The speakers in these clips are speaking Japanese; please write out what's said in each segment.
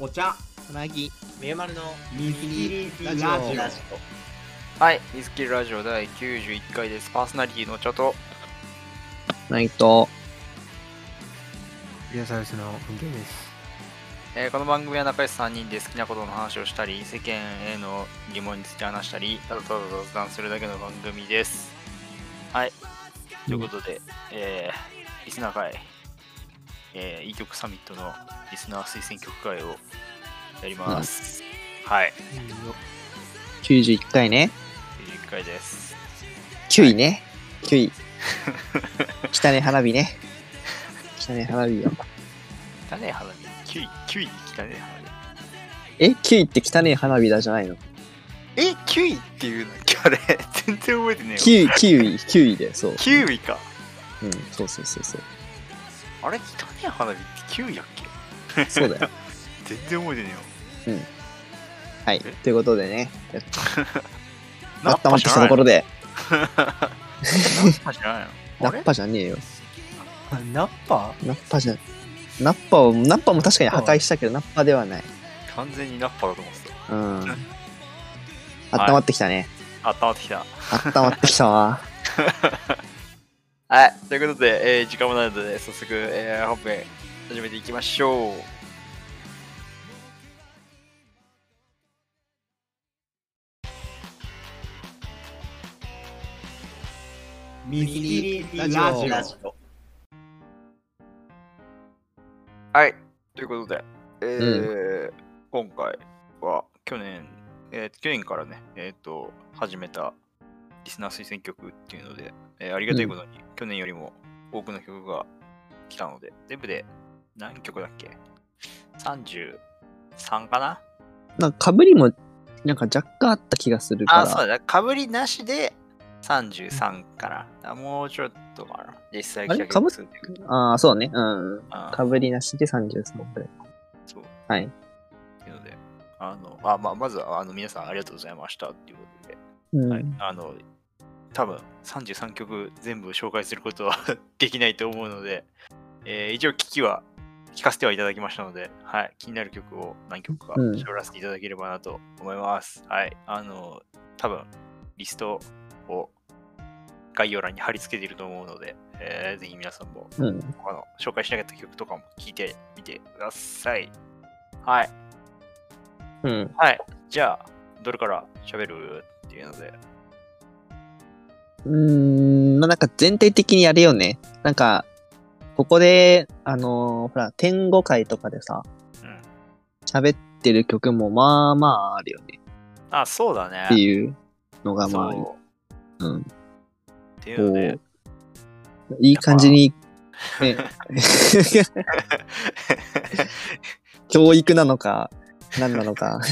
お茶。つなぎ。みゆまるのミスキリラジオ。はい、ミスキルラジオ第91回です。パーソナリティのチャと、ナイト。リアサウスの文系です。えーこの番組は仲良し3人で好きなことの話をしたり、世間への疑問について話したり、ただただ雑談するだけの番組です。はい、ということで、えーリスナー会、えー、いい曲サミットのリスナー推薦曲会をやります。はい、91回ね。91回です。9位ね。9位。汚ね花火ね。汚ね花火よ。汚ねえ花火、9位、9位に汚ねえ花火。え9位って汚ね花火だじゃないの？え、9位っていうの？あれ、全然覚えてねえよ。9位9位9位でそう。9位か。うんそうそうそうそうあれ、汚ねえ花火って9位やっけ？そうだよ。全然覚えてねはい。え？ということでね。えよ。温まってきたところで。ナッパじゃないの？ナッあれパじゃねえよ。あナッパ？ナッパじゃナッパをナッパも確かに破壊したけどナッパではない。完全にナッパだと思ってうん。温まってきたね。た。あったまってきた。温まってきたわはい。ということで、えー時間もないので、早速、えー本編始めていきましょう。ラジオはい。ということで、えー今回は去年、えー去年からね、えっ、と、始めたリスナー推薦曲っていうので、えーありがたいことに、去年よりも多くの曲が来たので、全部で何曲だっけ ?33 かな？なんか被りもなんか若干あった気がするからあ、そうだ、かぶりなしで33かな。あもうちょっとかな。実際あれ？来た曲数っていうああ、そうね。うん。あかぶりなしで33くらい。そう。はい。っていうので、あの、あまあ、まずはあの皆さんありがとうございましたっていうことで、うん。はい、あの、多分33曲全部紹介することは できないと思うので、えー一応聞きは聞かせてはいただきましたので、はい、気になる曲を何曲かうん絞らせていただければなと思います。はい、あの、多分リストを概要欄に貼り付けていると思うので、えーぜひ皆さんもうん。他の紹介しなかった曲とかも聞いてみてください。はい。うん。はい。じゃあ、どれから喋る？っていうので。うーん、まあなんか全体的にあれよね。なんか、ここで、あのーほら、天語会とかでさ、うん。喋ってる曲もまあまああるよね。あ、そうだね。っていうのがま。あ、うん。っていうのでこ、う、いい感じに、ね、教育なのか、何なのか。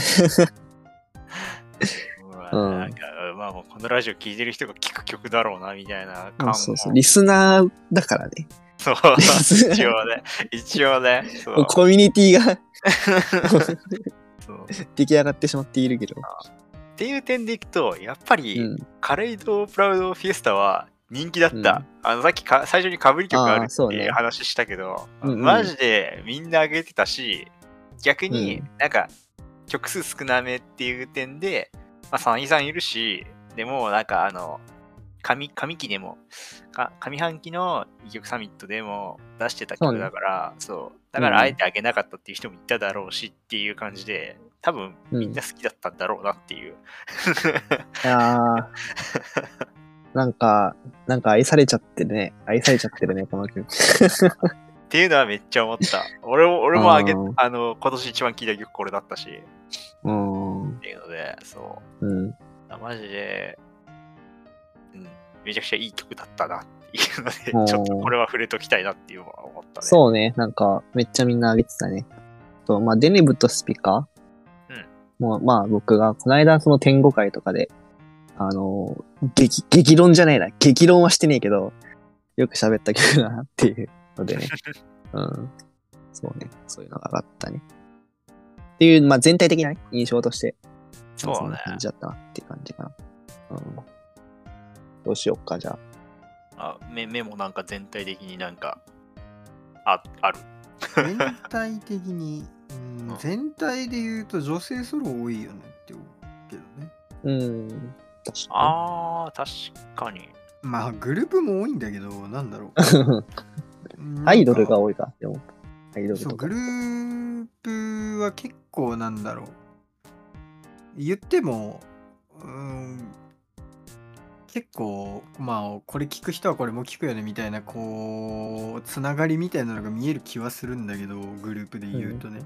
まあうんなんか、まあもうこのラジオ聴いてる人が聴く曲だろうな、みたいな感も。そうそう。リスナーだからね。そう一応ね。一応ね。そうコミュニティが出来上がってしまっているけど。っていう点でいくと、やっぱり、うん。カレイド・プラウド・フィエスタは人気だった。うんあのさっきか最初にかぶり曲あるっていう話したけど、うんうんマジでみんな上げてたし、逆にうんなんか曲数少なめっていう点で、まあ、3位さんいるし、でもなんかあの、上上期でも、か上半期の異曲サミットでも出してた曲だから、そう,、だからあえてあげなかったっていう人もいただろうしっていう感じで、多分みんな好きだったんだろうなっていう。いやー なんか、なんか愛されちゃってるね。愛されちゃってるね、この曲。っていうのはめっちゃ思った。俺も、俺もあげ、うんあの、今年一番聴いた曲これだったし、うーん。っていうので、そう。うん。あマジで、うん、めちゃくちゃいい曲だったなっていうので、うんちょっとこれは触れときたいなっていうのは思ったね。そうね、なんか、めっちゃみんな上げてたね。そう、まあ、デネブとスピカうんもう、まあ、僕が、この間、その天語会とかで、あのー、激、激論じゃないな。激論はしてねえけど、よく喋った曲だなっていうのでね。うん。そうね。そういうのが上がったね。っていう、まあ、全体的なね、印象として、そうだねんな感じだったなっていう感じかな。うん。どうしよっか、じゃあ。あ目目もなんか全体的になんか、あある。全体的に うんうん全体で言うと女性ソロ多いよねって思うけどね。うん。確かあー、確かに。まあグループも多いんだけど、なんだろに。う。アイドルが多いか、でも。アイドルそう、グ。ループは結構なんだろう。言っても、うん、結構、まあ、これ聞く人はこれも聞くよねみたいな、こう、つながりみたいなのが見える気はするんだけど、グループで言うとね。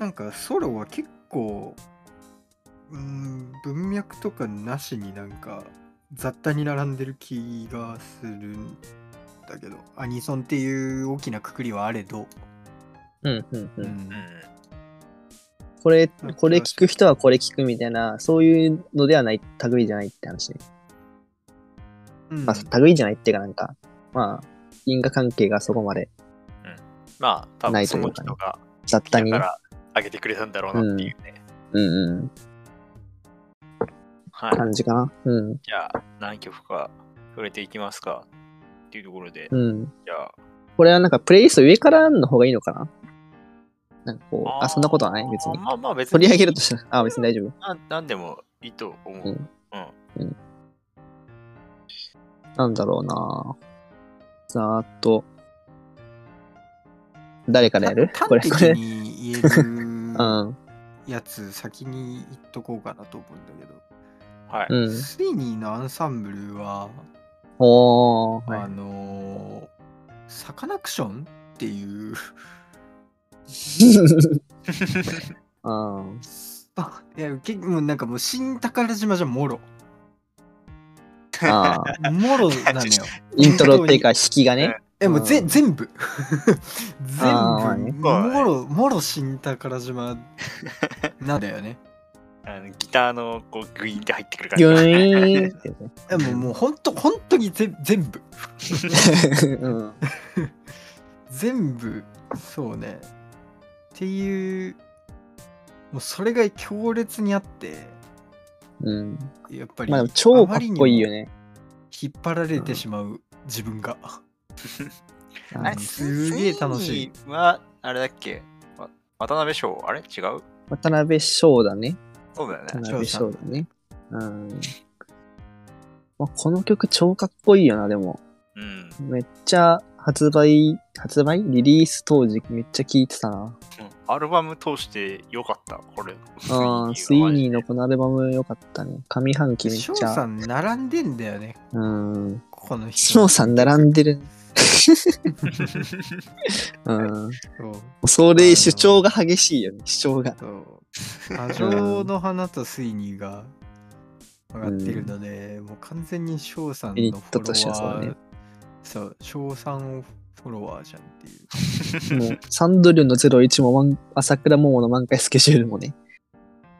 なんか、ソロは結構、うん、文脈とかなしになんか、雑多に並んでる気がするんだけど、アニソンっていう大きなくくりはあれど、うん、うん、う。うんうん。これうん、これ聞く人はこれ聞くみたいな、そういうのではない、類じゃないって話ね。うんまあ、類じゃないっていうかなんか、まあ、因果関係がそこまでまあ、多分そないというかねの人が雑多にから上げてくれたんだろうなっていうね。うんうん。はい。感じかな。うん。じゃあ、何曲か触れていきますかっていうところで、うん。じゃあ、これはなんかプレイリスト上からの方がいいのかななんかこう、あ、ーそんなことはない別に。まあまあ別に。取り上げるとしたら、あ、別に大丈夫。ななんでもいいと思う。うんうん。なんだろうなざーっと。誰からやる？これ、端これ。的に言える うん。やつ先に言っとこうかなと思うんだけど、はい。うん。スイニーのアンサンブルは、おあいのーサカナクションっていううん。あいや結構なんかもう新宝島じゃもろあー。もろなのよ。イントロっていうか、引きがね。えもうぜうん。全部。全部。ねもろもろ新宝島なんだよね。あのギターのこうグイーンって入ってくる感ギュじ。ーンってもうもうほんとほんとにぜ全部。うん。全部。そうねっていうもうそれが強烈にあってうん。やっぱり、まあでも超かっこいいよねね。引っ張られてしまう自分が、うんあれすげえ楽しい。は、あれだっけ？わ渡辺翔？あれ？違う？渡辺翔だね。そうだよね。渡辺翔だね。うん。まあ、この曲超かっこいいよな、でも。うん。めっちゃ発売、発売？リリース当時めっちゃ聴いてたな。うんアルバム通してよかった、これ。ああ、スイニーのこのアルバム良かったね。上半期めっ翔ちゃ。さん並んでんだよねうん。この人翔さん並んでる。うん。そうそれ主張が激しいよね、主張が。そう魔女の花とスイニーが上がってるので、もう完全に翔さんユニットのフォとしてはそうねロワーそう翔さんフォロワーじゃんっていうもう、サンドリオンの01もマン、朝倉桃の満開スケジュールもね。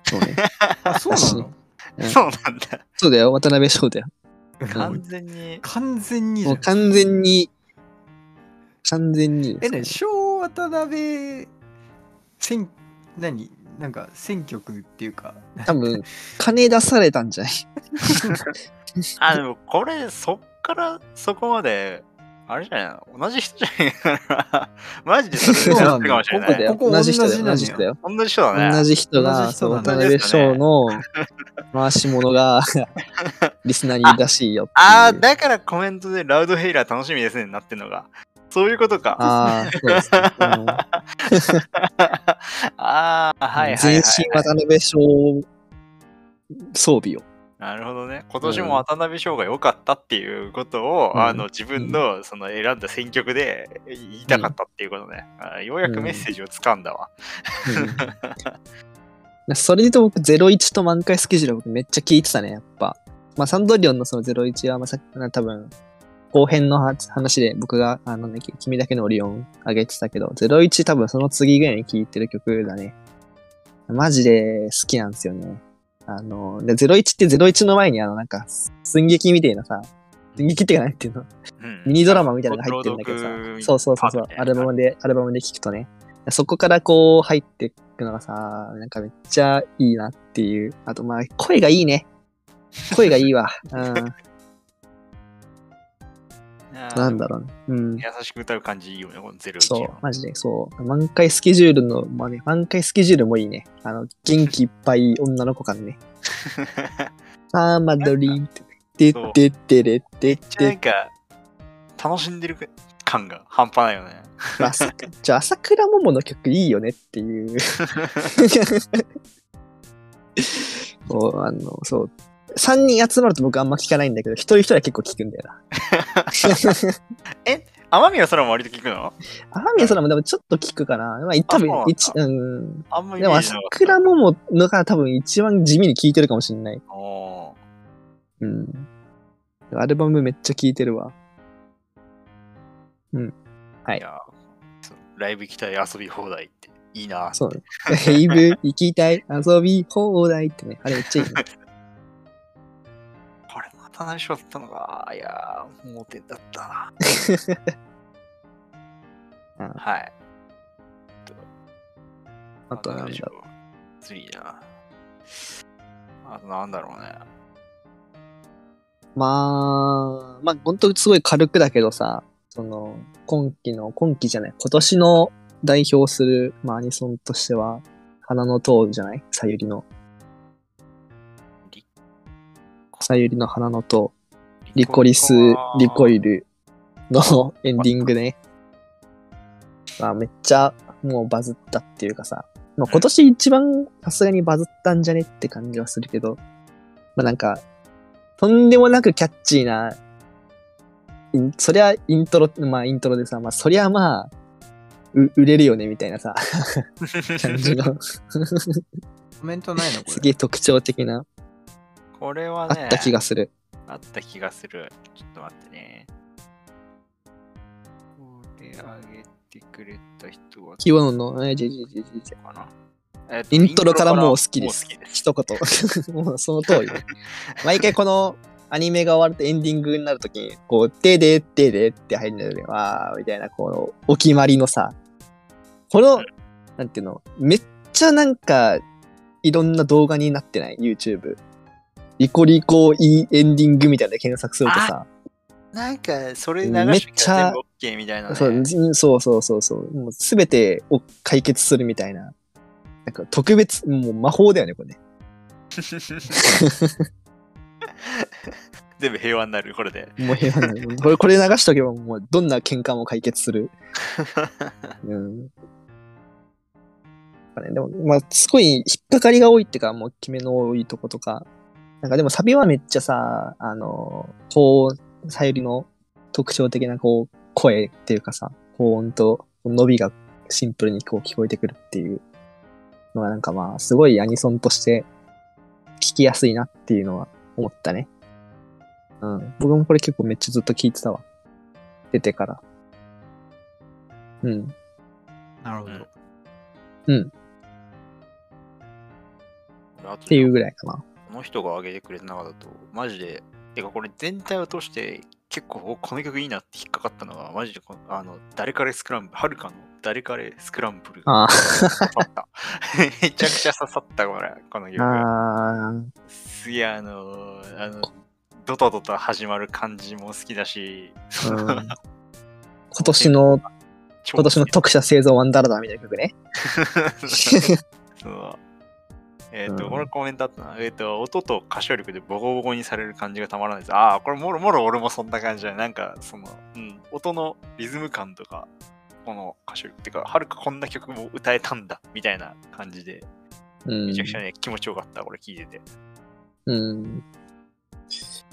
そうね。あそうなの？そうなんだ。そうだよ、渡辺翔だよ。完全に。完全にもうん完全に、完全に。えね小渡辺選何？なんか選曲っていうか多分、金出されたんじゃない？あ、でもこれ、そっからそこまで、あれじゃないの？同じ人じゃないから、マジでそれでやっかもしれない。ここ同じ人だよ。同じなのよ同じ人だよ。同じ人だね。同じ人同が、じそう、人なんだ渡辺翔の回し物が リスナーにらしいよ。ああ、だからコメントでラウドヘイラー楽しみですねになってんのが。そういうことか。ああ、そうです ああ、はいはい、はい。全身渡辺翔装備を。なるほどね。今年も渡辺翔が良かったっていうことを、うんあの自分のその選んだ選曲で言いたかったっていうことね。あーようやくメッセージをつかんだわ。うん それで言うと僕、01と満開スケジュールは僕めっちゃ聞いてたね、やっぱ。まあ、サンドリオンのその01は、まあ、さ多分、後編のは話で僕が、あのね、君だけのオリオン上げてたけど、01多分その次ぐらいに聴いてる曲だね。マジで好きなんですよね。あの、で、01って01の前にあの、なんか、寸劇みたいなさ、寸劇ってか何っていうの？うんミニドラマみたいなのが入ってるんだけどさ、そうそうそうそう、アルバムで、アルバムで聴くとね、そこからこう入っていくのがさ、なんかめっちゃいいなっていう。あとまあ、声がいいね。声がいいわ。うん。なんだろうね。うん。優しく歌う感じいいよね、このゼロ一そう、マジで、そう。満開スケジュールの、まあね、満開スケジュールもいいね。あの、元気いっぱい女の子感ね。あー、マドリーって。ててってれってっめっちゃなんて。か、楽しんでる感が半端ないよね。朝じゃあ朝倉桃の曲いいよねっていう。そう、あの、そう。3人集まると僕あんま聞かないんだけど、一人一人は結構聞くんだよな。天宮空も割と聞くの？天宮空もでもちょっと聞くかな。まあ、多分一、うん。あんまりでも朝倉桃のが多分一番地味に聞いてるかもしんない。おうん。アルバムめっちゃ聴いてるわ。うん。はいいやライブ行きたい遊び放題っていいな。そう。ライブ行きたい、遊び放題ってね。あれめっちゃいいね。これまた内緒だったのか。いやー、盲点だったな。うんはい。あとなんだろろう。次な。あとなんだろうね。う。まあ、まあ本当すごい軽くだけどさ、その、今期の、今期じゃない、今年の代表する、まあアニソンとしては、花の塔じゃない？さゆりの。さゆりの花の塔。リコリス、リコイルの エンディングね。まあ、めっちゃもうバズったっていうかさ、まあ、今年一番さすがにバズったんじゃねって感じはするけど、まあなんか、とんでもなくキャッチーな、そりゃイントロ、まあイントロでさ、まあそりゃまあ、う売れるよねみたいなさ、感じの、コメントないの？これ。すげえ特徴的な、これはね、あった気がする。あった気がする。ちょっと待ってね。これあげてくれた人はキーワの、えじじじじじかな。えっとイントロからもう好きです。です。一言。もうその通りね。毎回このアニメが終わるとエンディングになるときに、こう、ででででって入るんだよね。わー、みたいな、この、お決まりのさ、この、なんていうの、めっちゃなんか、いろんな動画になってない ?YouTube。リコリコいいエンディングみたいな検索するとさ、なんか、それ流めっしちゃ全部 OK みたいな、ね。そううんそうそうそうそう、もうすべてを解決するみたいな。なんか特別、もう魔法だよね、これね。全部平和になる、これで。もう平和なのこれ、これ流しとけばもうどんな喧嘩も解決する。うん。やっぱね、でも、まあ、すごい引っかかりが多いっていうか、もう決めの多いとことか。なんかでもサビはめっちゃさ、あの、こう、さゆりの特徴的なこう、声っていうかさ、高音と伸びがシンプルにこう聞こえてくるっていうのはなんかまあ、すごいアニソンとして聞きやすいなっていうのは思ったね。うん。僕もこれ結構めっちゃずっと聞いてたわ。出てから。うん。なるほど。っっていうぐらいかな。この人が上げてくれた中だと、マジで、てかこれ全体を通して結構この曲いいなって引っかかったのは、マジでこのあの誰彼スクランブル、はるかの誰彼スクランブルがあ刺さった。めちゃくちゃ刺さったこれ、このあ。曲。ああ。すげえあの、あの、ドタドタ始まる感じも好きだし、うん。今年の、超今年の特殊製造ワンダラダーみたいな曲ね。そうえっ、と、うんこのコメントあったな。えっ、と、音と歌唱力でボコボコにされる感じがたまらないです。ああ、これもろもろ俺もそんな感じだね。なんか、その、うん、音のリズム感とか、この歌唱力っていうか、はるかこんな曲も歌えたんだ、みたいな感じで、うんめちゃくちゃね、気持ちよかった、これ聞いてて。うん。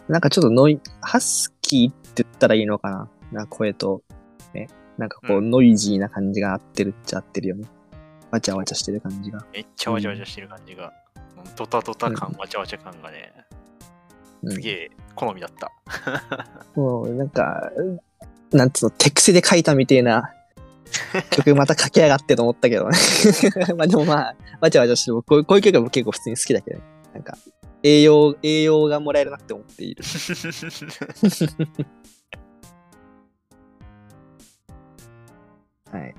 なんかちょっとノイ、ハスキーって言ったらいいのかな？な声と、ね。なんかこう、うノイジーな感じが合ってるっちゃ合ってるよね。わちゃわちゃしてる感じが。めっちゃわちゃわちゃしてる感じが、ドタドタ感、わちゃわちゃ感がね、うんすげえ好みだった。もう、なんか、なんつうの、手癖で書いたみてえな 曲また書き上がってと思ったけどね。まあでもまあ、わちゃわちゃしても、こうこういう曲も結構普通に好きだけどね。なんか、栄養、栄養がもらえるなって思っている。はい。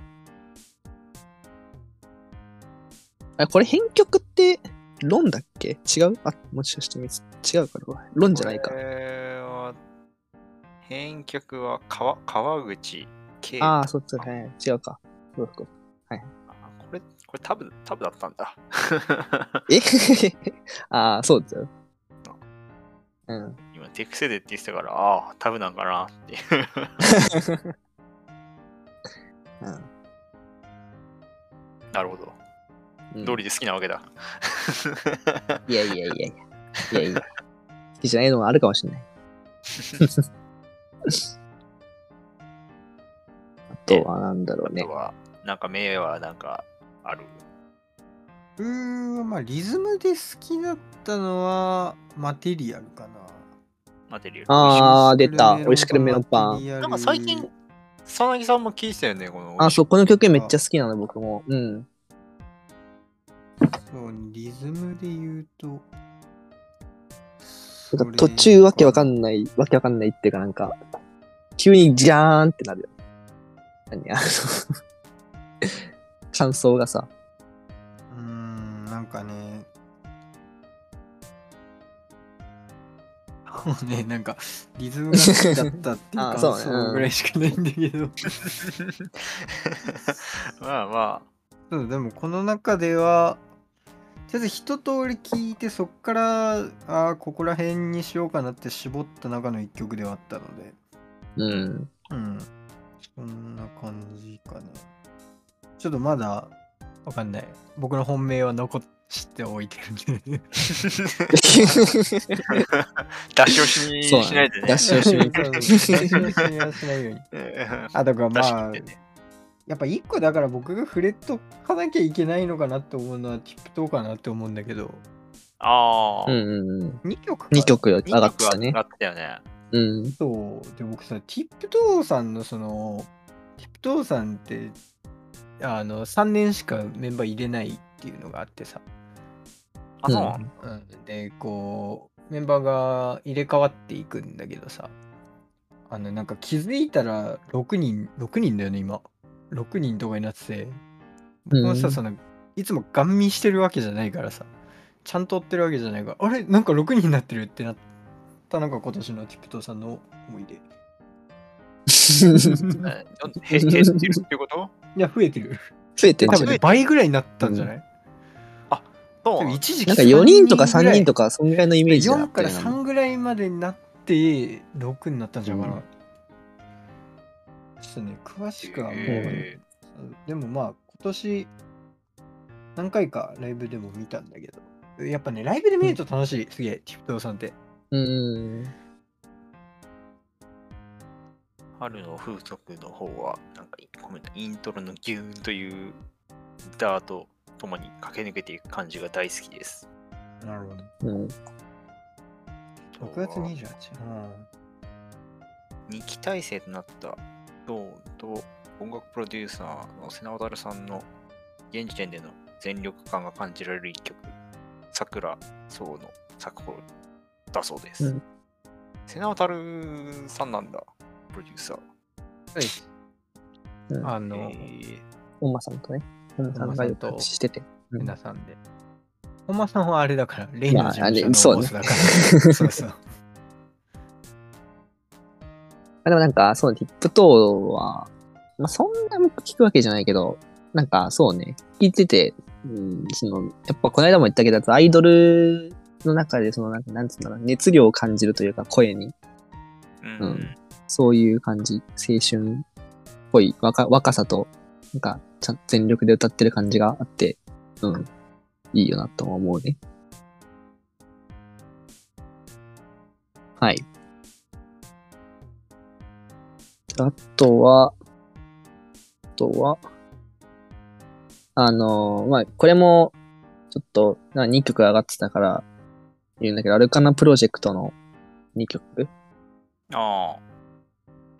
あ、これ編曲って、ロンだっけ？違う？あ、もしかしてみつ違うかな？ロンじゃないか編曲は川川口圭ああ、そっち、はい。違うか。そうそうあこれ、これタブ、タブだったんだ。え？ああ、そうですよ。うん。今、テクセでって言ってたから、ああ、タブなんかなっていう。うんなるほど。うん通りで好きなわけだ。いやいやいやいや。いやいや。好きじゃないのもあるかもしれない。あとはなんだろうねあと。は、なんか名はなんかある？うーん、まあ、リズムで好きだったのは、マテリアルかな。マテリアル。ああ、出た。美美味しくるメロンパン。なんか最近、佐々木さんも聞いてたよね、この。あ、そう、この曲めっちゃ好きなの、僕も。うん。そうリズムで言うと。なんか途中わけわか。んない、わけわかんないっていうかなんか、急にジャーンってなるよ。何あの、感想がさ。うーん、なんかね。もうね、なんか、リズムが好きだったっていう あ感そうねうん想ぐらいしかないんだけど。まあまそう、でもこの中では、とりあえず一通り聞いて、そっから、ああ、ここら辺にしようかなって絞った中の一曲ではあったので、うん。うん。そんな感じかね。ちょっとまだ、わかんない。僕の本命は残しておいてるんで。あ、出し惜しみそうしないでね。出し惜しみそう出し惜しみはしないように。うんあ、だから出しまあねやっぱ一個だから僕が触れとかなきゃいけないのかなって思うのは TIP かなって思うんだけど、ああ、うんうんうん。2曲か2曲上二がってたね曲上。がってたよね。うん。そう。で、僕さ、ティップトーさんのその、ティップトーさんって、あの、3年しかメンバー入れないっていうのがあってさ。あ、そううん、で、こう、メンバーが入れ替わっていくんだけどさ、あの、なんか気づいたら6人、6人だよね、今。6人とかになってて、僕もさ、うんその、いつもガン見してるわけじゃないからさ、ちゃんと追ってるわけじゃないから、あれ？なんか6人になってるってなったのが今年のティプトーさんの思い出。減ってるっていうこと？いや、増えてる。増えてんじゃん。多分ね、倍ぐらいになったんじゃない、そう。なの一時期なんか4人とか3人とかか、そんぐらいのイメージだ4からったよな。3ぐらいまでになって6になったんじゃないかな、うんちょっとね詳しくはもう、へでもまあ今年何回かライブでも見たんだけど。やっぱねライブで見ると楽しい、すげえティプトーさんって。うん。春の風俗の方は、なんかコメント、イントロのギューンというダーとともに駆け抜けていく感じが大好きです。なるほど。うん。6月28日2期体制となったドーンと音楽プロデューサーの瀬名渡さんの現時点での全力感が感じられる一曲、桜草の咲く頃だそうです。うん瀬名渡さんなんだ、プロデューサー。うんあの、えー本間さんとね。本間さんがよく話してて。うん皆さんで本間さんはあれだからレイの事まああれ務所のボスだから、そうそうあでもなんか、そう、ティップトは、まあ、そんな僕聞くわけじゃないけど、なんか、そうね、聞いてて、うん、その、やっぱこの間も言ったけど、アイドルの中で、その、なんか、なんつうんだろう、熱量を感じるというか、声に、うんうんそういう感じ、青春っぽい若若さと、なんか、ちゃん全力で歌ってる感じがあって、うん、いいよなとは思うね。はい。あとは、あとは、あのーまあ、これも、ちょっと、な2曲上がってたから、言うんだけど、アルカナプロジェクトの2曲？あ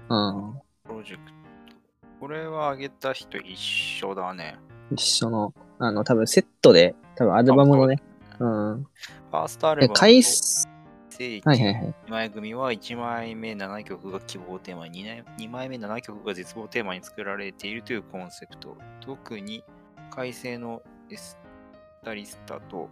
あ、うん。プロジェクト。これは上げた人一緒だね。一緒の、あの、多分セットで、多分アルバムのね、うん。ファーストアルで、バム回数、正規はいはいはい。2枚組は1枚目7曲が希望テーマに、2枚目7曲が絶望テーマに作られているというコンセプト。特に改正のエスタリスタと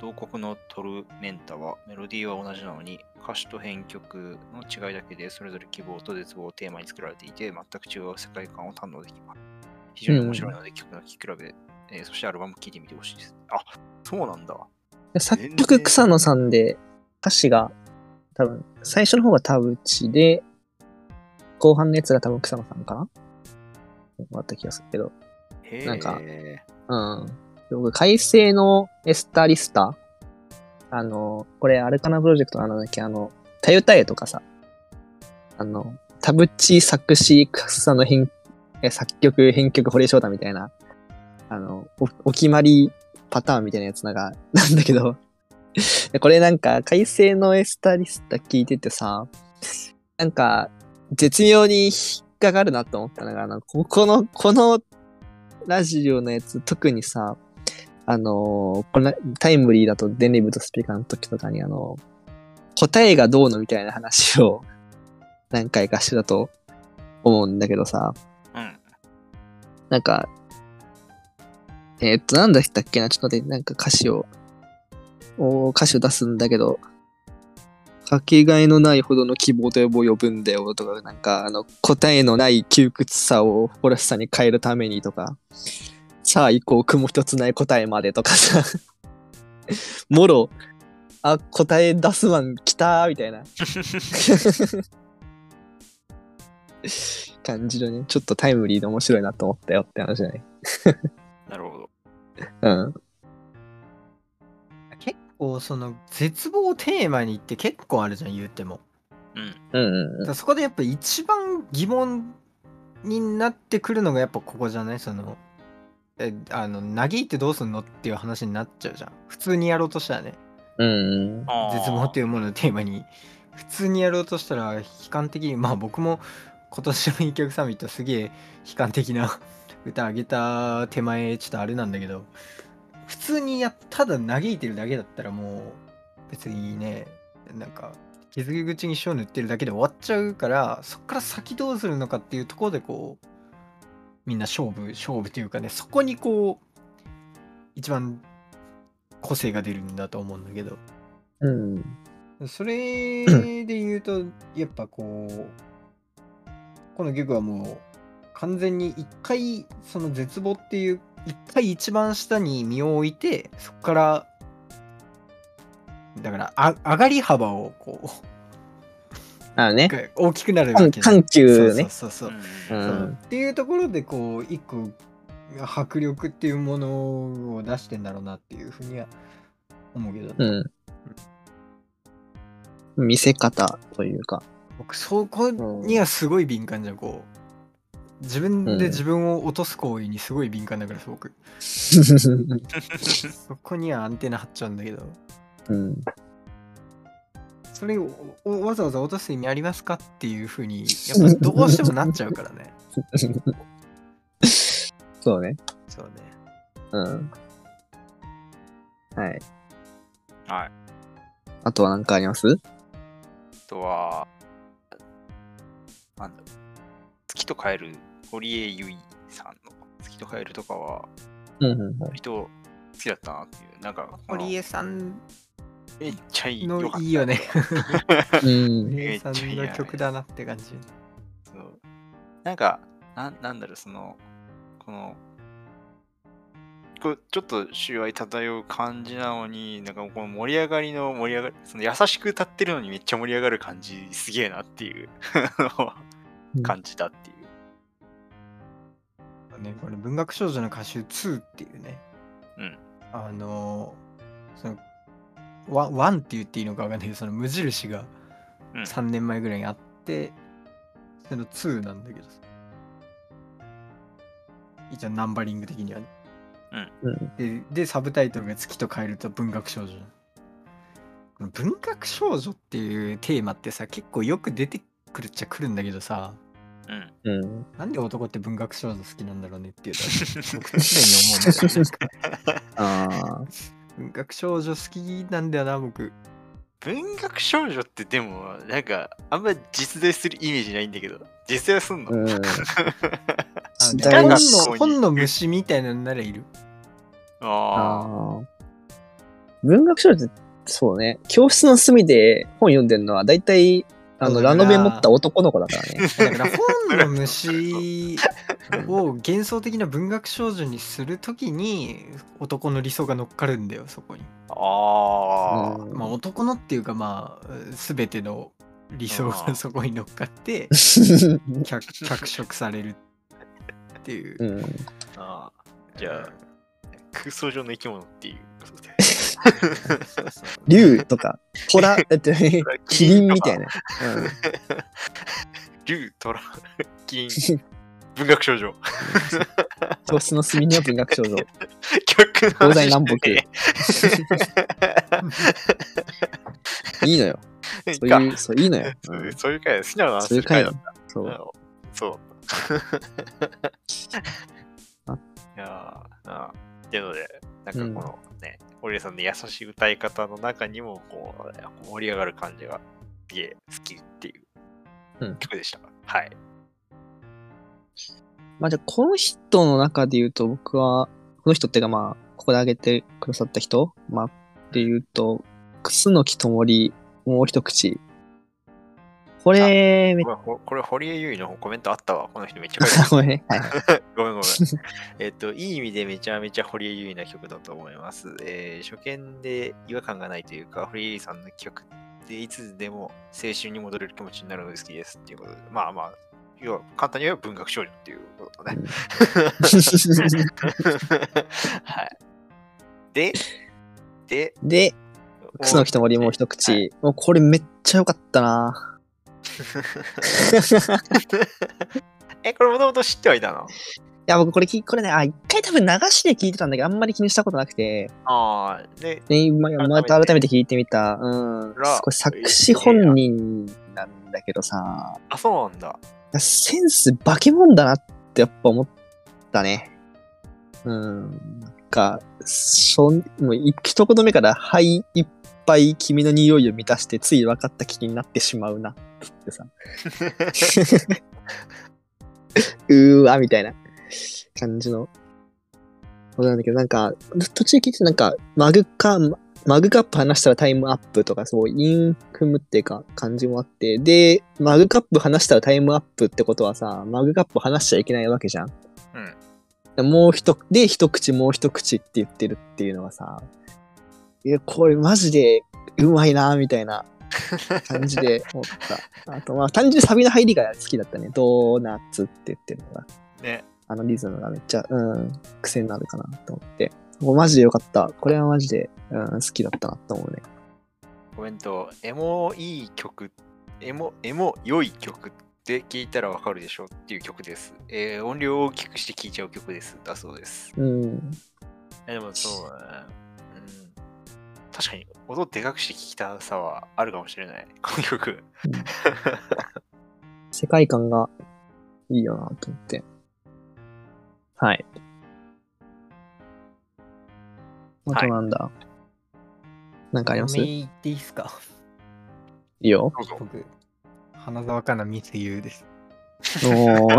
同国のトルメンタはメロディーは同じなのに歌詞と編曲の違いだけでそれぞれ希望と絶望をテーマに作られていて全く違う世界観を堪能できます。非常に面白いので曲の聴き比べ、えーそしてアルバム聴いてみてほしいです。あそうなんだ。作曲草野さんで、歌詞が多分、最初の方が田淵で、後半のやつが多分草野さんかな？あった気がするけど。へなんかえ。うん。で僕、改正のエスタリスタあの、これ、アルカナプロジェクトなんだっけ、あの、たゆたえとかさ、あの、田淵作詞、草野編、え作曲、編曲、堀江翔太みたいな、あの、おお決まりパターンみたいなやつなんか、なんだけど、で これなんか、改正のエスタリスタ聞いててさ、なんか、絶妙に引っかかるなと思ったのが、あの、ここの、このラジオのやつ、特にさ、あのーこのタイムリーだとデンリブとスピーカーの時とかにあの、答えがどうのみたいな話を 何回かしてたと思うんだけどさ、うん。なんか、えーっと、なんだったっけな、ちょっと待って、なんか歌詞を、お歌詞を出すんだけど、かけがえのないほどの希望と呼ぶんだよとか、なんか、あの、答えのない窮屈さをフォレスタに変えるためにとか、さあ、以降、雲一つない答えまでとかさ、もろ、あ、答え出すマン来たーみたいな感じのね、ちょっとタイムリーで面白いなと思ったよって話じゃない？なるほど。うん。結構その絶望テーマにって結構あるじゃん言っても。うん。うんうんだからそこでやっぱ一番疑問になってくるのがやっぱここじゃない？そのえあの嘆いてどうすんの？っていう話になっちゃうじゃん。普通にやろうとしたらね。うん。絶望っていうもののテーマに。普通にやろうとしたら悲観的にまあ僕も今年の一曲サミットすげえ悲観的な歌あげた手前ちょっとあれなんだけど普通にやただ嘆いてるだけだったらもう別にねなんか傷口に塩塗ってるだけで終わっちゃうからそっから先どうするのかっていうところでこうみんな勝負勝負というかねそこにこう一番個性が出るんだと思うんだけどうん。それで言うと、やっぱこう、この曲はもう完全に一回その絶望っていう、一回一番下に身を置いて、そこから、だからあ上がり幅をこあのね。う、大きくなるわ緩け緩急ね。そうそうそうそう。うそうんっていうところでこう一個迫力っていうものを出してんだろうなっていうふうには思うけどね、うん。見せ方というか。僕そこにはすごい敏感じゃんこう自分で自分を落とす行為にすごい敏感だからすごく そこにはアンテナ張っちゃうんだけどうん。それをおわざわざ落とす意味ありますかっていうふうにやっぱどうしてもなっちゃうからね そうね。そうねうん。はい。はい。あとは何かあります？あとは、なんだろう。月とカエル、堀江由衣さんの月とカエルとかは、うんうんうん。人好きだったなっていう。なんか、堀江さんめっちゃいい。のいいよねうん。堀江さんの曲だなって感じそうなんか、なんなんだろう、その、この、こうちょっと主愛漂う感じなのに、なんかこの盛り上がりの盛り上がり、その優しく歌ってるのにめっちゃ盛り上がる感じ、すげえなっていう 感じだっていう。ね、これ文学少女の歌集2っていうね、うん。あのそのワンワンって言っていいのかわかんないけどその無印がうん。3年前ぐらいにあって、その2なんだけどさ。一応ナンバリング的にはね。うん。ででサブタイトルが「月と変えると文学少女」この文学少女っていうテーマってさ結構よく出てくるっちゃくるんだけどさうん。うん。なんで男って文学少女好きなんだろうねっていうのは 僕常に思うんだよね。ああ。文学少女好きなんだよな、僕。文学少女ってでも、なんか、あんま実在するイメージないんだけど、実在はすんの、うん。本の本の虫みたいなのならいる。ああ。ああ。文学少女って、そうね、教室の隅で本読んでるのは、だいたい、あの、ラノベ持った男の子だからね。だから本の虫を幻想的な文学少女にするときに男の理想が乗っかるんだよそこに。ああ、うんまあ男のっていうかまあ全ての理想がそこに乗っかって 脚脚色されるっていう。うん。あーじゃあ、空想上の生き物っていう。竜とか、虎、だって、キリンみたいな。竜、トラ、キリン、文学少女。うん。教室の隅には文学少女。曲の東西南北ねいいのよ。そういう、そう、いいのよ。そういう回だ、好きなのはそういう回だだった。そう。そう。あいやーあーっていうので、なんかこのね、堀江さんの優しい歌い方の中にも、こう、ね盛り上がる感じが、すげえ好きっていううん曲でした。はい。まあじゃあ、この人の中で言うと、僕は、この人っていうかまあ、ここで挙げてくださった人、まあ、っていうと、楠木ともり、もう一口。これ、めっこれほこれ、堀江優衣のコメントあったわ。この人めっちゃ書いて ごめん。ごめんごめん。えっと、いい意味でめちゃめちゃ堀江優衣な曲だと思います。えー初見で違和感がないというか、堀江さんの曲っていつでも青春に戻れる気持ちになるので好きですっていうことで、まあまあ、要は簡単に言えば文学少女っていうことだね。はい。で、で、で、楠木ともりもう一口。もうこれめっちゃ良かったな。え、これもともと知ってはいたの？いや、僕これき、これね、あ、一回多分流しで聞いてたんだけど、あんまり気にしたことなくて、ああ、で、ね、今、また改めて聞いてみた。うん。らこれ作詞本人なんだけどさ、あ、そうなんだ。センス化け物だなってやっぱ思ったね。うん。なんか、しょん、もうい一言目から肺いっぱい君の匂いを満たしてつい分かった気になってしまうなってさ。うーわ、みたいな感じの。そうなんだけど、なんか、途中聞いてなんか、マグカ、マグカップ話したらタイムアップとか、そう、インフムっていうか、感じもあって、で、マグカップ話したらタイムアップってことはさ、マグカップ話しちゃいけないわけじゃん。うん。もう一、で、一口もう一口って言ってるっていうのはさ、いや、これマジでうまいな、みたいな感じで思った。あと、まあ、単純にサビの入りが好きだったね。ドーナツって言ってるのが。ね。あのリズムがめっちゃ、うん、癖になるかなと思って。もうマジでよかった。これはマジで、うん、好きだったなと思うね。コメント、エモいい曲、エモ、エモ良い曲って聞いたらわかるでしょっていう曲です。えー音量を大きくして聴いちゃう曲です。だそうです。うん。えでもそうだね。うん。確かに、音でかくして聴きたさはあるかもしれない。この曲。世界観がいいよなと思って。はい。あとなんだ、なんかあります？いいいですか？いよ。どうぞ。僕、花澤香菜ミスユーです。おー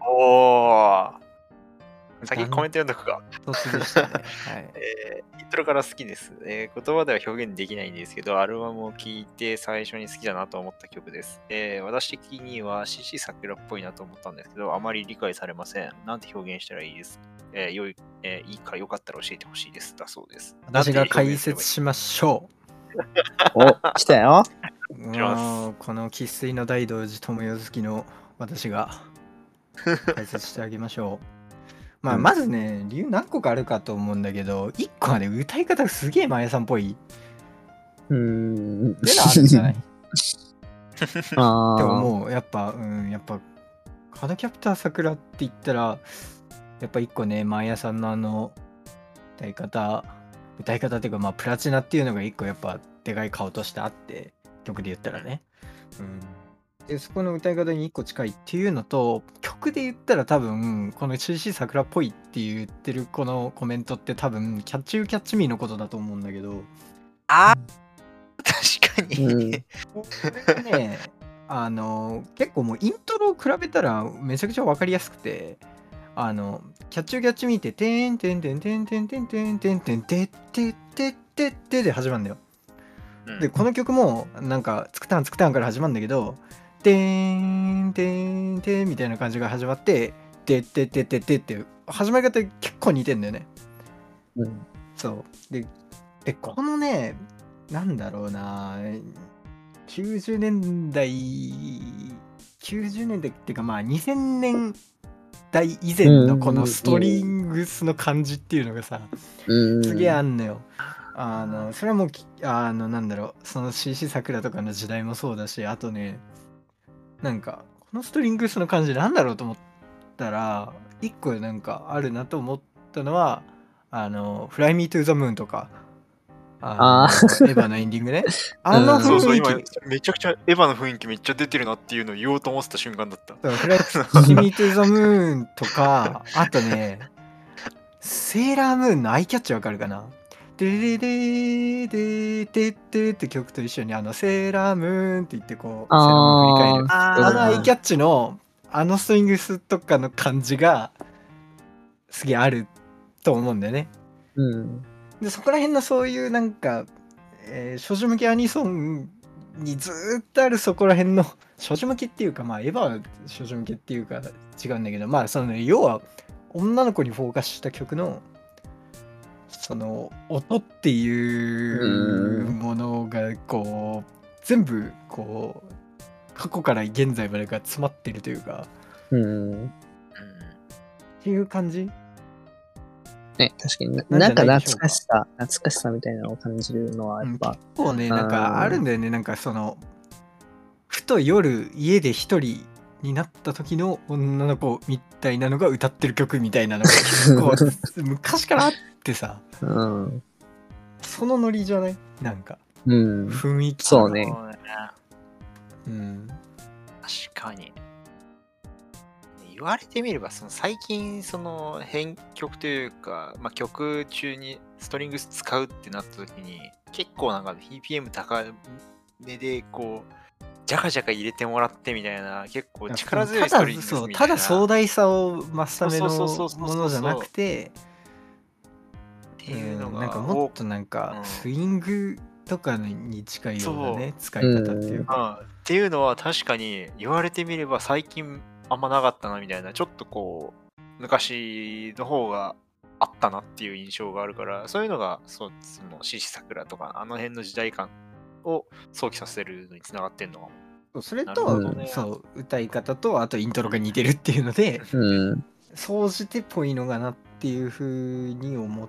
おー。先にコメント読んどくか。突でしたね。はい。えーイントロから好きです、えー言葉では表現できないんですけど、アルバムを聴いて最初に好きだなと思った曲です。えー私的には CC 桜っぽいなと思ったんですけど、あまり理解されません。なんて表現したらいいです？えーよい、えーいいかよかったら教えてほしいです。だそうです。私が解説しましょお、来たよ。この生粋の大道寺友よ好きの私が解説してあげましょう。まあ、うんまずね、理由何個かあるかと思うんだけど、1個はね、歌い方がすげえマヤさんっぽい。うーん。ってのあるんじゃない？あー思う。やっぱ、うん、やっぱ、カードキャプター桜って言ったら、やっぱ1個ね、マヤさんのあの、歌い方、歌い方っていうか、まあ、プラチナっていうのが1個やっぱ、でかい顔としてあって、曲で言ったらね。うん。で、そこの歌い方に1個近いっていうのと、曲で言ったら多分、この CC 桜っぽいって言ってるこのコメントって多分、キャッチューキャッチミーのことだと思うんだけど、あー。確かに。うん。ね、あの結構もうイントロを比べたらめちゃくちゃ分かりやすくてあのキャッチューキャッチ見ててんてんてんてんてんてんてんてんてんてってってってってで始まるんだようんでこの曲もなんか「つくたんつくたん」から始まるんだけど「てーんてーんてーん」みたいな感じが始まって「てってってってって」って始まり方結構似てんだよねうん。そうででこのねなんだろうな90年代90年代っていうかまあ2000年代以前のこのストリングスの感じっていうのがさうん。すげえあんのよ。あのそれはもうきあのなんだろうその CC 桜とかの時代もそうだしあとねなんかこのストリングスの感じなんだろうと思ったら一個なんかあるなと思ったのはあの「Fly Me to the Moon」とかああのエヴァのエンディングね。あのそうそう、雰囲今気、めちゃくちゃエヴァの雰囲気めっちゃ出てるなっていうのを言おうと思ってた瞬間だった。そうフライミートゥザムーンとか、あとね、セーラームーンのアイキャッチわかるかな？ででででででって曲と一緒にあのセーラームーンって言ってこう、セーラームーン振り返る。あのアイキャッチのあのストリングスとかの感じがすげえあると思うんだよね。うん。でそこら辺のそういうなんか、えー少女向けアニソンにずーっとあるそこら辺の 少女向けっていうかまあエヴァは少女向けっていうか違うんだけどまあその要は女の子にフォーカスした曲のその音っていううんものがこう全部こう過去から現在までが詰まってるというかうん。っていう感じ？ね、確かに。な、ななんんか懐かしさ、懐かしさみたいなのを感じるのは、やっぱ、結構ねなんうんかあるんだよね。なんかそのふと夜家で一人になった時の女の子みたいなのが歌ってる曲みたいなのが結構 昔からあってさうん。そのノリじゃない？なんかうん。雰囲気そうねそうん確かに。言われてみれば、その最近、その編曲というか、まあ、曲中にストリングス使うってなった時に、結構なんか BPM 高めで、こう、ジャカジャカ入れてもらってみたいな、結構力強いストリングスみたいな。ただ壮大さを増すためのそうそうそうそうそうものじゃなくてっていうのが、うんなんかもっとなんかうん。スイングとかに近いようなね使い方っていうか。うん。っていうのは確かに言われてみれば最近あんまなかったなみたいなちょっとこう昔の方があったなっていう印象があるからそういうのがそうその獅子桜とかあの辺の時代感を想起させるのにつながってんのかも。それと、ね。そう歌い方とあとイントロが似てるっていうのでうん。総じてっぽいのがなっていうふうに思っ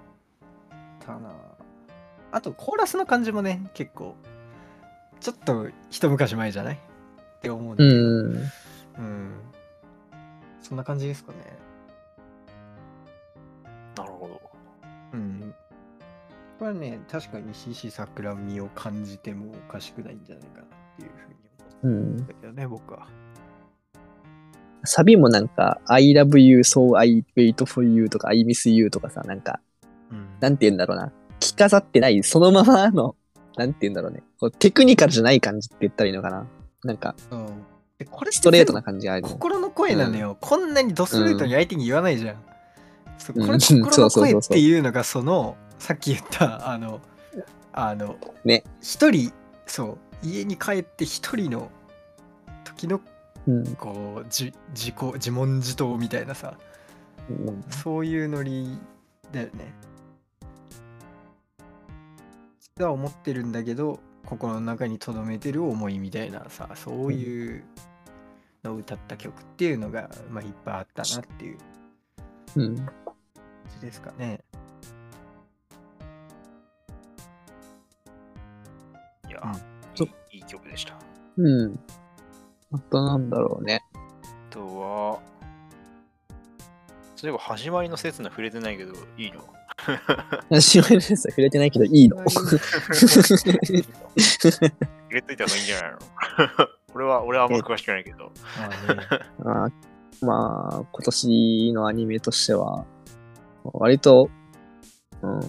たな。あとコーラスの感じもね結構ちょっと一昔前じゃない？って思うんだうけど。ん。うん。そんな感じですかね。なるほど。うん。これはね確かに CC 桜味を感じてもおかしくないんじゃないかなっていうふうに思うんっ。たけどね僕は。サビもなんか、I love you, so I wait for you とか、I miss you とかさ、なんか、うん。なんて言うんだろうな。着飾ってない、そのままの、なんて言うんだろうね。こうテクニカルじゃない感じって言ったらいいのかな。なんか、そう。でこれストレートな感じがある。心の声なのよ、こんなにドストレートに相手に言わないじゃん、そうこれうん。心の声っていうのがそのさっき言ったあのあのね。一人そう。家に帰って一人の時のうん。こうじ自己自問自答みたいなさ。うん。そういうノリだよね実は思ってるんだけど心の中に留めてる思いみたいなさそういうのを歌った曲っていうのが、まあ、いっぱいあったなっていううん。感じですかね。いや、うんそいいいい曲でした。あうん。あとなんだろうね。とは、そういえば始まりの説の触れてないけど、いいの私はです触れてないけどいいの。入れといた方がいいんじゃないの？俺は、俺はあんま詳しくないけど。まあねまあ、まあ、今年のアニメとしては、割と、うん、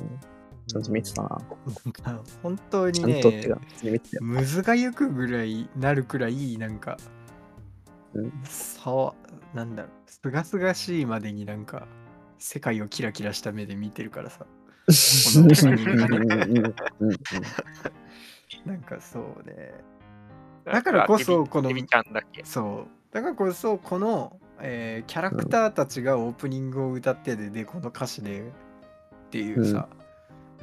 ちゃんと見てたな。本当にちゃんとってね。むずがゆくぐらいなるくらいなんかうんさわなんだろうすがすがしいまでになんか世界をキラキラした目で見てるからさ。なんかそうね。だからこそこのそう。だからこそこの、えーキャラクターたちがオープニングを歌ってででこの歌詞でっていうさ、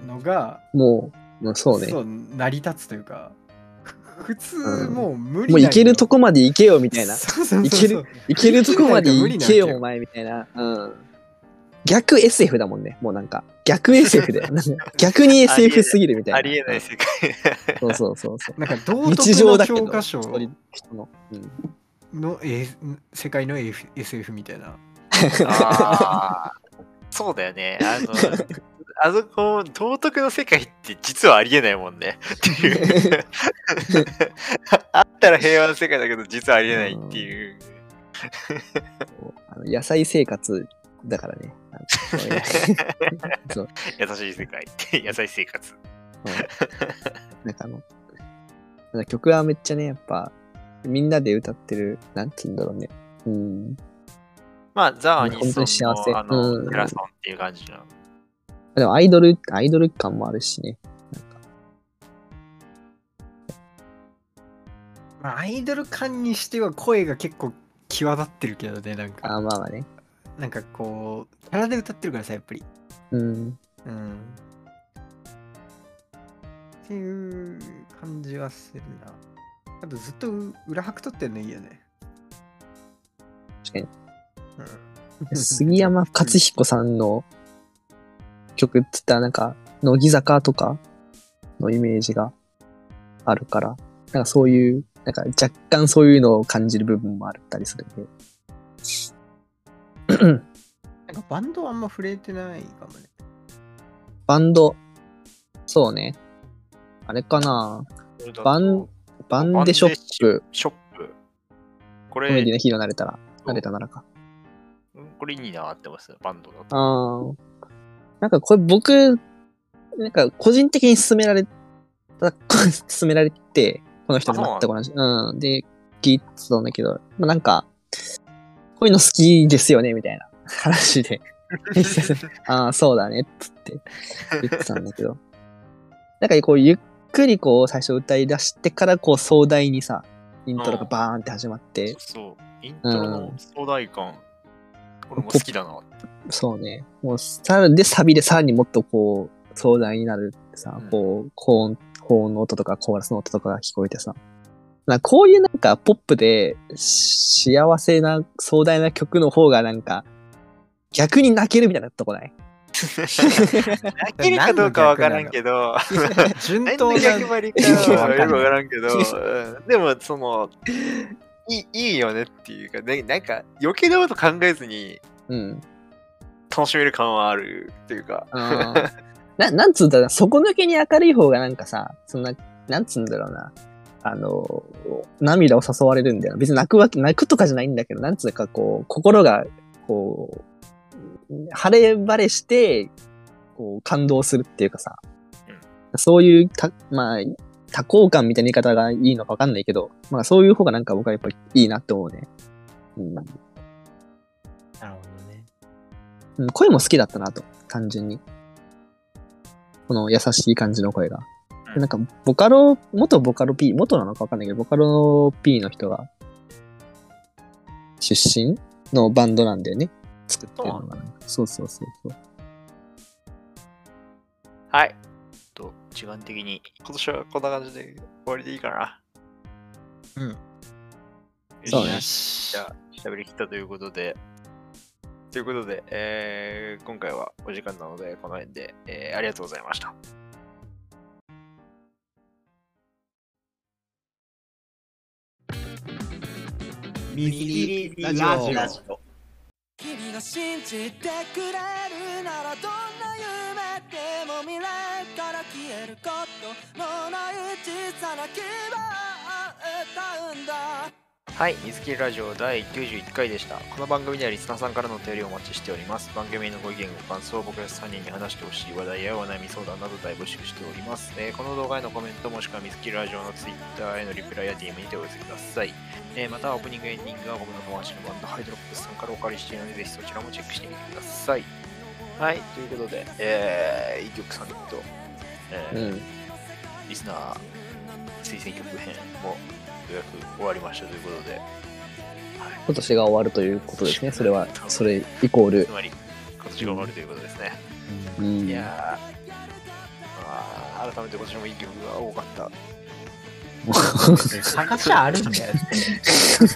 のがもう、もうそうね。そう成り立つというかふ普通うん。もう無理もう行けるとここまで行けよみたいな。そうそうそういける行けるとこまで行けよ。お前みたいな。うん。逆 SF だもんね。もうなんか、逆 SF で。逆に SF すぎるみたいな。ありえない世界。そうそうそうそう。なんか道日徳の常だけど、教科書の。うんの、えー世界の F- SF みたいなあーそうだよね。あの、あそこ、道徳の世界って実はありえないもんね。っていう。あったら平和な世界だけど、実はありえないっていう。あの野菜生活だからね。なんかそう 優しい世界って、野菜生活。なんかあの、なんか曲はめっちゃね、やっぱ、みんなで歌ってる、なんつうんだろうね。うん。まあ、ザ・アニ本当ソンに幸せのあの、うんテラソンっていう感じの。でもアイドル、アイドル感もあるしね。なんかまあアイドル感にしては声が結構際立ってるけどねなんかあーまあまあね。なんかこうキャラで歌ってるからさやっぱりうん。うんっていう感じはするなあとずっと裏拍取ってんのいいよね確かに。うん杉山勝彦さんの曲って言ったらなんか、乃木坂とかのイメージがあるから、なんかそういう、なんか若干そういうのを感じる部分もあったりするんで。なんかバンドはあんま触れてないかもねバンド、そうね。あれかなバンバンデショップ、ショップ。こコメディれ、のヒーローなれたら、なれたならか。これいいなってます、バンドだと。ああ。なんかこれ僕、なんか個人的に勧められた、勧められて、この人に全く同じ。うん。で、聞いてたんだけど、まあ、なんか、こういうの好きですよね、みたいな 話で。ああ、そうだね、つって言ってたんだけど。なんかこう、ゆっくりこう、最初歌い出してから、こう、壮大にさ、イントロがバーンって始まって、そう。イントロの壮大感、俺も好きだな。そうね。もう、さらで、サビでさらにもっとこう、壮大になるってさ、うんこう、高音、高音の音とか、コーラスの音とかが聞こえてさ。なこういうなんか、ポップで、し幸せな、壮大な曲の方がなんか、逆に泣けるみたいなとこない？泣けるかどうかわからんけど、順当な逆張りかはよくわからんけど、うん。でもその、いいいいよねっていうか、ね、なんか余計なこと考えずにうん。楽しめる感はあるっていうか、あー。な、なんつうんだろうな、底抜けに明るい方がなんかさ、そんな、なんつうんだろうな、あの、涙を誘われるんだよ。別に泣くわけ、泣くとかじゃないんだけど、なんつうかこう、心が、こう、晴れ晴れして、こう、感動するっていうかさ、そういう、た、まあ、多幸感みたいな言い方がいいのかわかんないけど、まあそういう方がなんか僕はやっぱりいいなって思うね。うんなるほどねうん、声も好きだったなと、単純に。この優しい感じの声が。うんなんか、ボカロ、元ボカロ P、元なのかわかんないけど、ボカロ P の人が、出身のバンドなんだよね。作ってるのが、そうそうそうそう。はい。と、時間的に、今年はこんな感じで終わりでいいかな。うんそうねじゃあ、喋りきったということで、ということで、えー今回はお時間なので、この辺で、えーありがとうございました。ミステリーラジオ。ラジオ。君が信じてくれるならどんな夢でも未来から消えることのない小さな希望を歌うんだはい、水切りラジオ第91回でした。この番組ではリスナーさんからのお便りをお待ちしております。番組へのご意見、ご感想、僕ら3人に話してほしい話題やお悩み相談など大募集しております。えーこの動画へのコメントもしくは水切りラジオの Twitter へのリプライや DM にてお寄せください。えーまた、オープニングエンディングは僕の友達のバンドハイドロップスさんからお借りしているので、ぜひそちらもチェックしてみてください。はい、ということで、えー、一曲さんと、えーうん。リスナー推薦曲編もようやく終わりましたということで、今年が終わるということですね。それは、それイコールつ。まり今年が終わるということですね。うんいやー、まあ、改めて今年もいい曲が多かった。探しゃあるんだよ。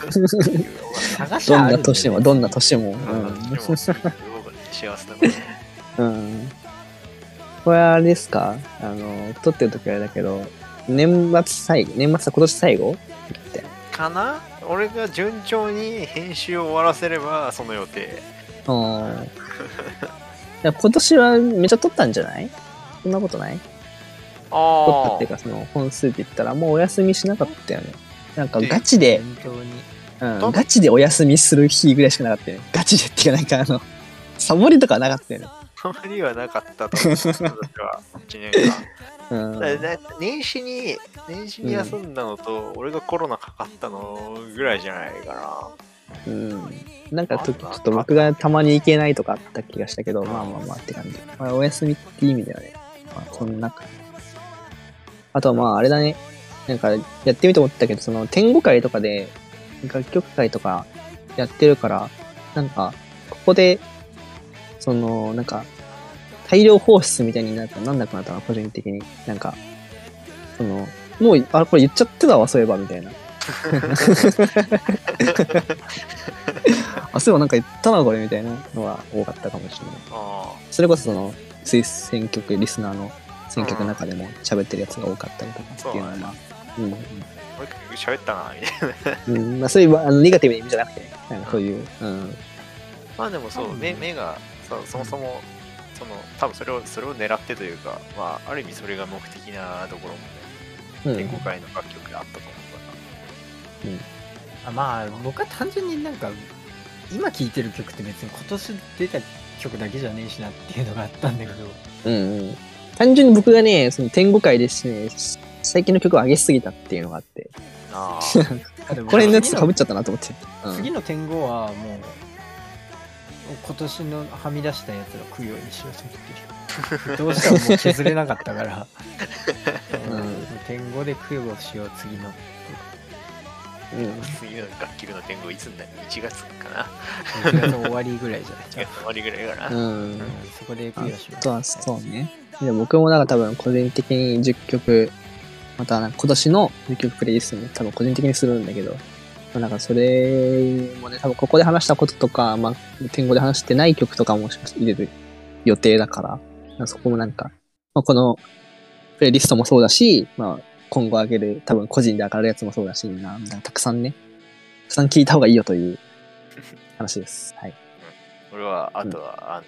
探しどんゃあるだよなん年も、どんな年も。うん、幸せだ。うん。これはあれですか？あの、撮ってる時はあれだけど、年末最後、年末は今年最後。かな？俺が順調に編集を終わらせればその予定。今年はめっちゃ撮ったんじゃない？そんなことない？撮ったあっていうか、その本数って言ったらもうお休みしなかったよね。なんかガチで、本当に。うん、ガチでお休みする日ぐらいしかなかったよね。ガチでっていうか、なんかあの、サボりとかはなかったよね。あ、あまりはなかったと思う。私は1年間。年始に、年始に休んだのと、俺がコロナかかったのぐらいじゃないかうん。なんかちょちょっと僕がたまに行けないとかあった気がしたけど、まあまあまあって感じ。まあ、お休みって意味ではね、まあそんなか。あとはまああれだね、なんかやってみて思ったけど、その天狗会とかで楽曲会とかやってるから、なんかここで、そのなんか大量放出みたいになったなんなくなったな、個人的に。なんか、その、もう、あ、これ言っちゃってたわ、そういえば、みたいな。あ、そういえばなんか言ったな、これ、みたいなのが多かったかもしれない。それこそその、推薦曲、リスナーの選曲の中でも喋ってるやつが多かったりとかっていうのは、まあ、うん喋ったな、みたいな。うん。うん、まあそういう、あの、ネガティブな意味じゃなくて、なんかそういう、うん。まあでもそう、目目がそもそも、その多分それをそれを狙ってというか、まあ、ある意味それが目的なところもうんね、天国会の楽曲であったと思うかあまあ、僕は単純になんか、今聴いてる曲って別に今年出た曲だけじゃねえしなっていうのがあったんだけど、うんうん。単純に僕がね、その天狗会でしね、最近の曲を上げすぎたっていうのがあって、ら。あ あこれのやつかぶっちゃったなと思って。うん次の天狗はもう、今年のはみ出したやつら食うようにしようと思ってる。どうしてももう削れなかったから、うんうん、天狗で食うようしよう、次の。うんあ、次の楽曲の天国いつになる ?1 月かな1月終わりぐらいじゃない ?1 月終わりぐらいかな。うんうん、そこで食うようしよあとはそうね。で僕もなんか多分個人的に10曲、またなんか今年の10曲プレイリストも多分個人的にするんだけど、まあ、なんかそれもね、多分ここで話したこととか、まあ、天狗で話してない曲とかも入れる予定だから、まあそこもなんか、まあ、このプレイリストもそうだし、まあ、今後上げる多分個人で上がるやつもそうだし、なたくさんね、たくさん聞いた方がいいよという話です。はい。俺は、あとは、あの、ね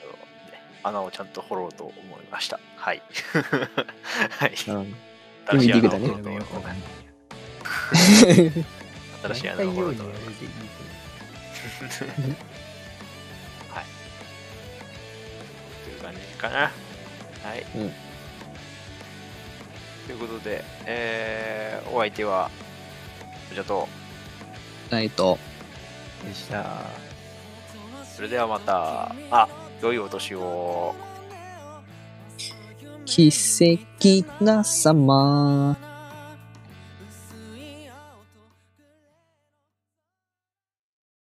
穴をちゃんと掘ろうと思いました。はい。はい。うん。新しい穴を掘ディグだね 新しい穴大体を掘ろうと はい。という感じかな。はい。うんということで、えー、お相手は、じゃと、ないと、でした。それではまた、あ、良いお年を。奇跡な様。